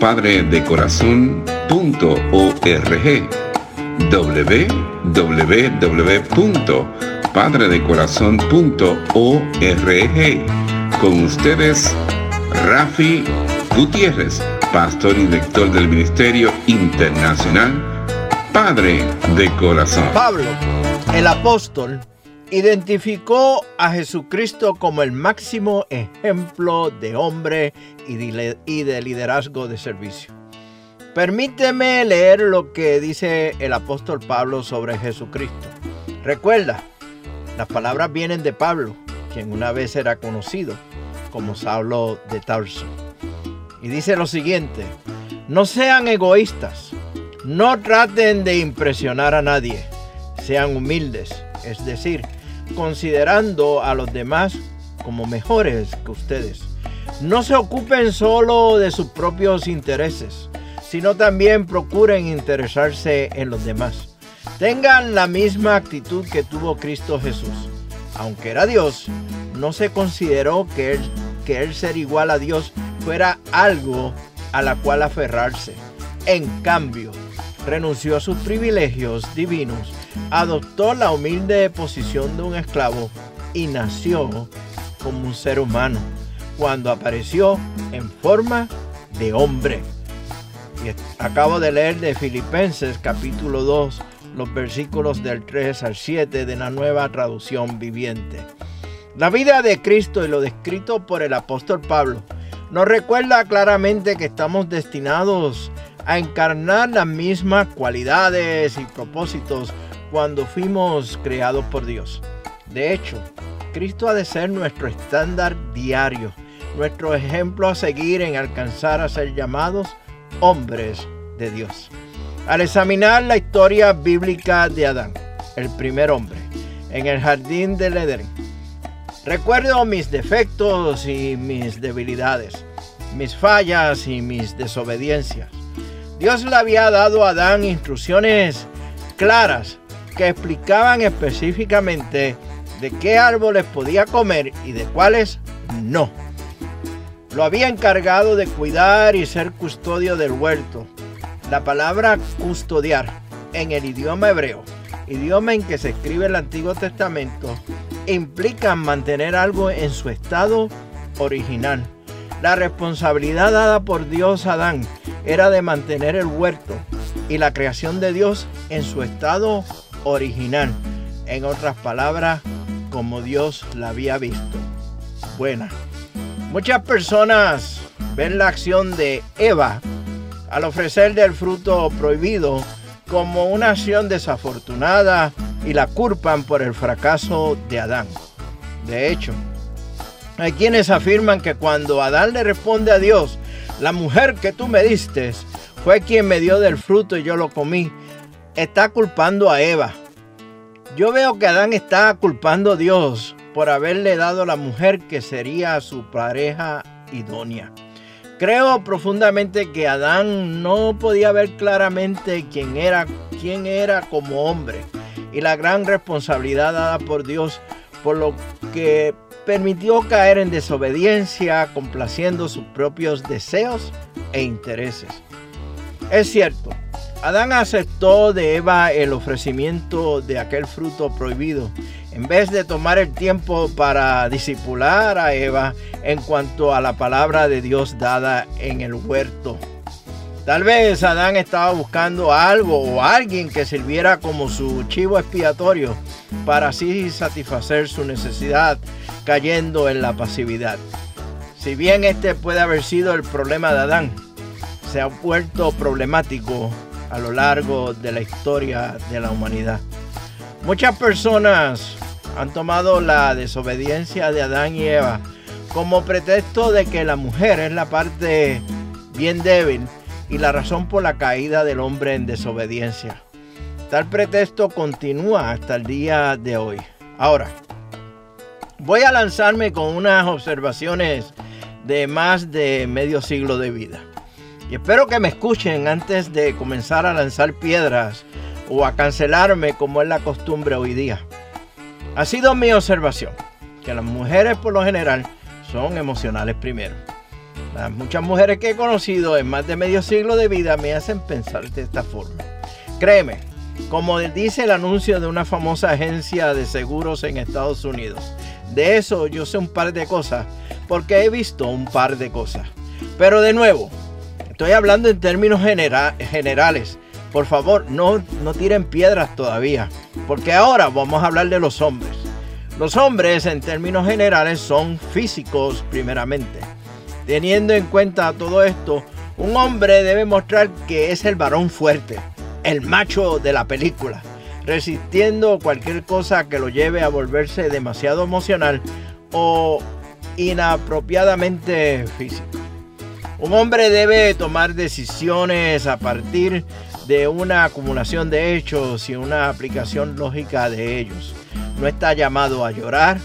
www.padredecorazon.org www.padredecorazon.org Con ustedes, Rafi Gutiérrez, pastor y director del Ministerio Internacional Padre de Corazón. Pablo, el apóstol, identificó a Jesucristo como el máximo ejemplo de hombre y de liderazgo de servicio. Permíteme leer lo que dice el apóstol Pablo sobre Jesucristo. Recuerda, las palabras vienen de Pablo, quien una vez era conocido como Saulo de Tarso. Y dice lo siguiente, no sean egoístas, no traten de impresionar a nadie, sean humildes, es decir, considerando a los demás como mejores que ustedes. No se ocupen solo de sus propios intereses, sino también procuren interesarse en los demás. Tengan la misma actitud que tuvo Cristo Jesús. Aunque era Dios, no se consideró que él, ser igual a Dios fuera algo a la cual aferrarse. En cambio, renunció a sus privilegios divinos adoptó la humilde posición de un esclavo y nació como un ser humano cuando apareció en forma de hombre. Y acabo de leer de Filipenses capítulo 2 los versículos del 3 al 7 de la nueva traducción viviente. La vida de Cristo y lo descrito por el apóstol Pablo nos recuerda claramente que estamos destinados a encarnar las mismas cualidades y propósitos cuando fuimos creados por Dios. De hecho, Cristo ha de ser nuestro estándar diario, nuestro ejemplo a seguir en alcanzar a ser llamados hombres de Dios. Al examinar la historia bíblica de Adán, el primer hombre, en el jardín del Edén, recuerdo mis defectos y mis debilidades, mis fallas y mis desobediencias. Dios le había dado a Adán instrucciones claras que explicaban específicamente de qué árboles podía comer y de cuáles no. Lo había encargado de cuidar y ser custodio del huerto. La palabra custodiar en el idioma hebreo, idioma en que se escribe el Antiguo Testamento, implica mantener algo en su estado original. La responsabilidad dada por Dios a Adán era de mantener el huerto y la creación de Dios en su estado original. En otras palabras, como Dios la había visto. Buena. Muchas personas ven la acción de Eva al ofrecer del fruto prohibido como una acción desafortunada y la culpan por el fracaso de Adán. De hecho, hay quienes afirman que cuando Adán le responde a Dios, la mujer que tú me diste fue quien me dio del fruto y yo lo comí, está culpando a Eva. Yo veo que Adán está culpando a Dios por haberle dado la mujer que sería su pareja idónea. Creo profundamente que Adán no podía ver claramente quién era, quién era como hombre y la gran responsabilidad dada por Dios, por lo que permitió caer en desobediencia, complaciendo sus propios deseos e intereses. Es cierto, Adán aceptó de Eva el ofrecimiento de aquel fruto prohibido, en vez de tomar el tiempo para disipular a Eva en cuanto a la palabra de Dios dada en el huerto. Tal vez Adán estaba buscando algo o alguien que sirviera como su chivo expiatorio para así satisfacer su necesidad cayendo en la pasividad. Si bien este puede haber sido el problema de Adán, se ha vuelto problemático a lo largo de la historia de la humanidad. Muchas personas han tomado la desobediencia de Adán y Eva como pretexto de que la mujer es la parte bien débil y la razón por la caída del hombre en desobediencia. Tal pretexto continúa hasta el día de hoy. Ahora, voy a lanzarme con unas observaciones de más de medio siglo de vida. Y espero que me escuchen antes de comenzar a lanzar piedras o a cancelarme como es la costumbre hoy día. Ha sido mi observación que las mujeres por lo general son emocionales primero. Las muchas mujeres que he conocido en más de medio siglo de vida me hacen pensar de esta forma. Créeme, como dice el anuncio de una famosa agencia de seguros en Estados Unidos, de eso yo sé un par de cosas porque he visto un par de cosas. Pero de nuevo, estoy hablando en términos generales. Por favor, no, no tiren piedras todavía, porque ahora vamos a hablar de los hombres. Los hombres en términos generales son físicos primeramente. Teniendo en cuenta todo esto, un hombre debe mostrar que es el varón fuerte, el macho de la película, resistiendo cualquier cosa que lo lleve a volverse demasiado emocional o inapropiadamente físico. Un hombre debe tomar decisiones a partir de una acumulación de hechos y una aplicación lógica de ellos. No está llamado a llorar,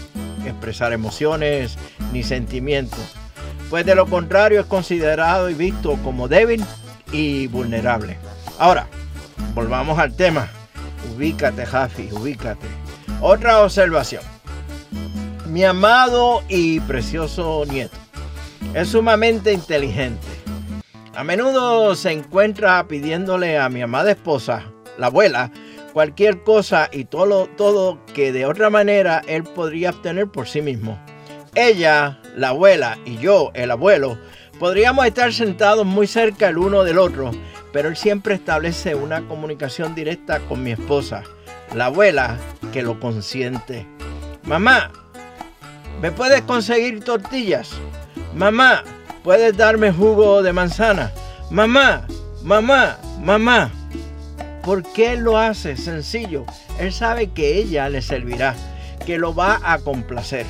expresar emociones ni sentimientos pues de lo contrario es considerado y visto como débil y vulnerable. Ahora, volvamos al tema. Ubícate, Jafi, ubícate. Otra observación. Mi amado y precioso nieto es sumamente inteligente. A menudo se encuentra pidiéndole a mi amada esposa, la abuela, cualquier cosa y todo, todo que de otra manera él podría obtener por sí mismo. Ella, la abuela y yo, el abuelo, podríamos estar sentados muy cerca el uno del otro, pero él siempre establece una comunicación directa con mi esposa, la abuela, que lo consiente. Mamá, ¿me puedes conseguir tortillas? Mamá, ¿puedes darme jugo de manzana? Mamá, mamá, mamá. ¿Por qué lo hace? Sencillo. Él sabe que ella le servirá, que lo va a complacer.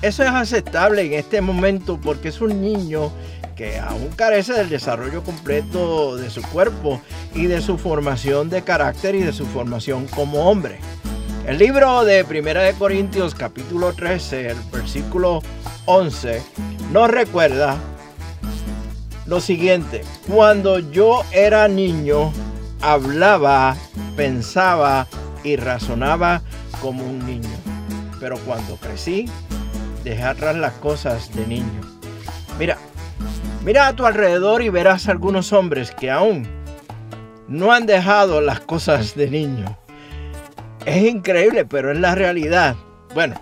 Eso es aceptable en este momento porque es un niño que aún carece del desarrollo completo de su cuerpo y de su formación de carácter y de su formación como hombre. El libro de Primera de Corintios capítulo 13, el versículo 11, nos recuerda lo siguiente, cuando yo era niño, hablaba, pensaba y razonaba como un niño, pero cuando crecí, deja atrás las cosas de niño. Mira, mira a tu alrededor y verás algunos hombres que aún no han dejado las cosas de niño. Es increíble, pero es la realidad. Bueno,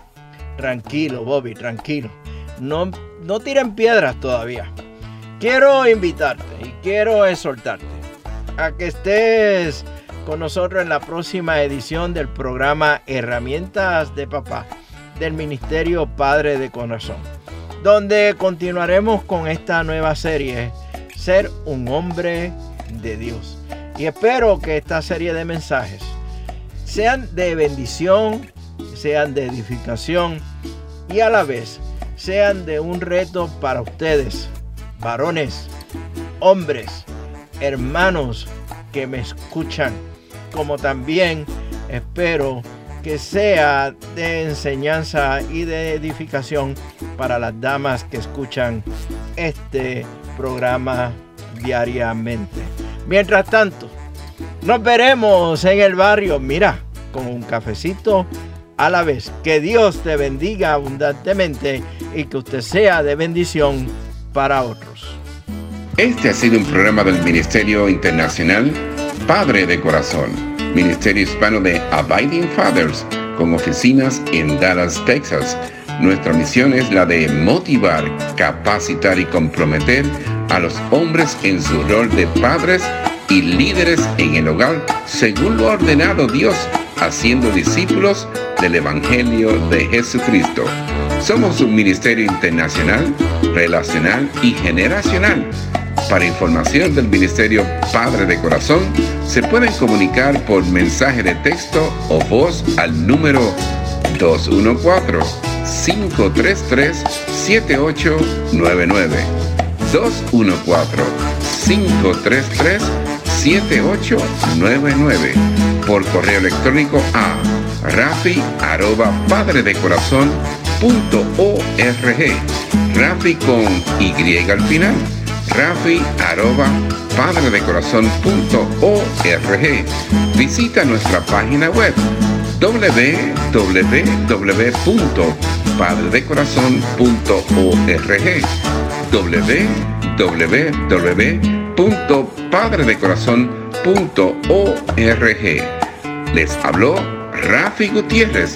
tranquilo, Bobby, tranquilo. No, no tiren piedras todavía. Quiero invitarte y quiero exhortarte a que estés con nosotros en la próxima edición del programa Herramientas de Papá del Ministerio Padre de Corazón, donde continuaremos con esta nueva serie, Ser un hombre de Dios. Y espero que esta serie de mensajes sean de bendición, sean de edificación y a la vez sean de un reto para ustedes, varones, hombres, hermanos que me escuchan, como también espero que sea de enseñanza y de edificación para las damas que escuchan este programa diariamente. Mientras tanto, nos veremos en el barrio, mira, con un cafecito a la vez. Que Dios te bendiga abundantemente y que usted sea de bendición para otros. Este ha sido un programa del Ministerio Internacional Padre de Corazón Ministerio Hispano de Abiding Fathers, con oficinas en Dallas, Texas. Nuestra misión es la de motivar, capacitar y comprometer a los hombres en su rol de padres y líderes en el hogar según lo ordenado Dios, haciendo discípulos del Evangelio de Jesucristo. Somos un ministerio internacional, relacional y generacional. Para información del Ministerio Padre de Corazón, se pueden comunicar por mensaje de texto o voz al número 214-533-7899. 214-533-7899. Por correo electrónico a rafi punto org. Rafi con Y al final. Rafi arroba padre de corazón punto org. Visita nuestra página web www.padredecorazon.org www.padredecorazon.org Les habló Rafi Gutiérrez,